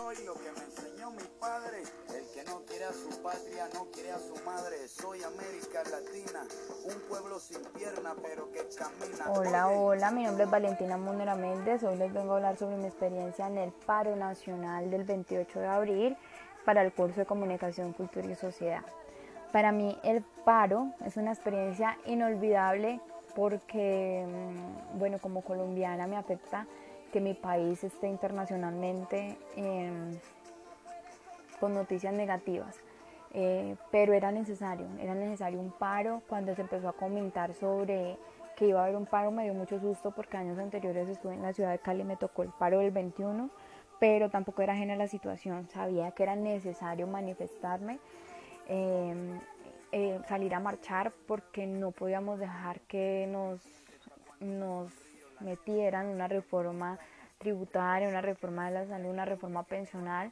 soy lo que me enseñó mi padre. El que no quiere a su patria no quiere a su madre. Soy América Latina, un pueblo sin pierna pero que camina. Hola, hola, mi nombre es Valentina Munera Méndez. Hoy les vengo a hablar sobre mi experiencia en el paro nacional del 28 de abril para el curso de Comunicación, Cultura y Sociedad. Para mí el paro es una experiencia inolvidable porque, mm, bueno, como colombiana me afecta que mi país esté internacionalmente em, con noticias negativas. Eh, pero era necesario, era necesario un paro. Cuando se empezó a comentar sobre que iba a haber un paro me dio mucho susto porque años anteriores estuve en la ciudad de Cali y me tocó el paro del 21, pero tampoco era ajena a la situación, sabía que era necesario manifestarme, em, eh, salir a marchar porque no podíamos dejar que nos, nos metieran una reforma tributaria, una reforma de la salud, una reforma pensional,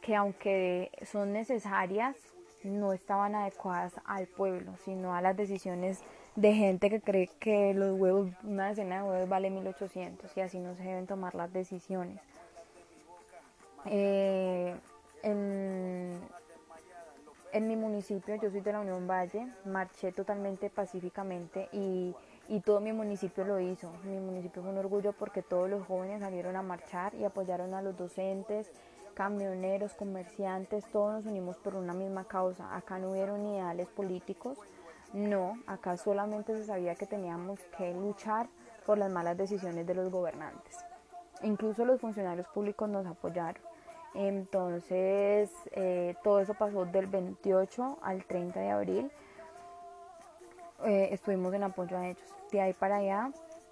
que aunque son necesarias, no estaban adecuadas al pueblo, sino a las decisiones de gente que cree que los huevos, una decena de huevos vale 1800 y así no se deben tomar las decisiones. Eh, en, en mi municipio, yo soy de la Unión Valle, marché totalmente pacíficamente y y todo mi municipio lo hizo. Mi municipio fue un orgullo porque todos los jóvenes salieron a marchar y apoyaron a los docentes, camioneros, comerciantes, todos nos unimos por una misma causa. Acá no hubieron ideales políticos, no, acá solamente se sabía que teníamos que luchar por las malas decisiones de los gobernantes. Incluso los funcionarios públicos nos apoyaron. Entonces, eh, todo eso pasó del 28 al 30 de abril. Eh, estuvimos en apoyo a ellos. De ahí para allá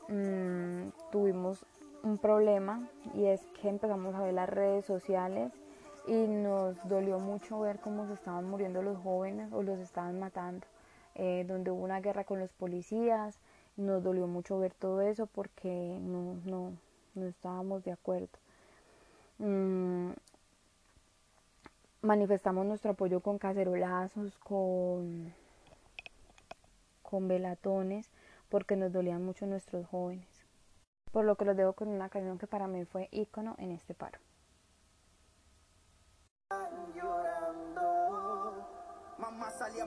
mmm, tuvimos un problema y es que empezamos a ver las redes sociales y nos dolió mucho ver cómo se estaban muriendo los jóvenes o los estaban matando, eh, donde hubo una guerra con los policías, nos dolió mucho ver todo eso porque no, no, no estábamos de acuerdo. Mm, manifestamos nuestro apoyo con cacerolazos, con con velatones, porque nos dolían mucho nuestros jóvenes. Por lo que los dejo con una canción que para mí fue ícono en este paro.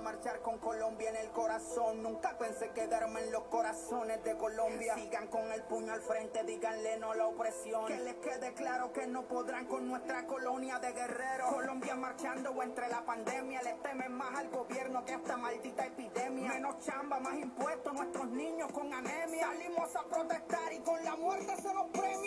Marchar con Colombia en el corazón. Nunca pensé quedarme en los corazones de Colombia. Sigan con el puño al frente, díganle no la opresión. Que les quede claro que no podrán con nuestra colonia de guerreros. Colombia marchando entre la pandemia. Le temen más al gobierno que a esta maldita epidemia. Menos chamba, más impuestos, nuestros niños con anemia. Salimos a protestar y con la muerte se nos premia.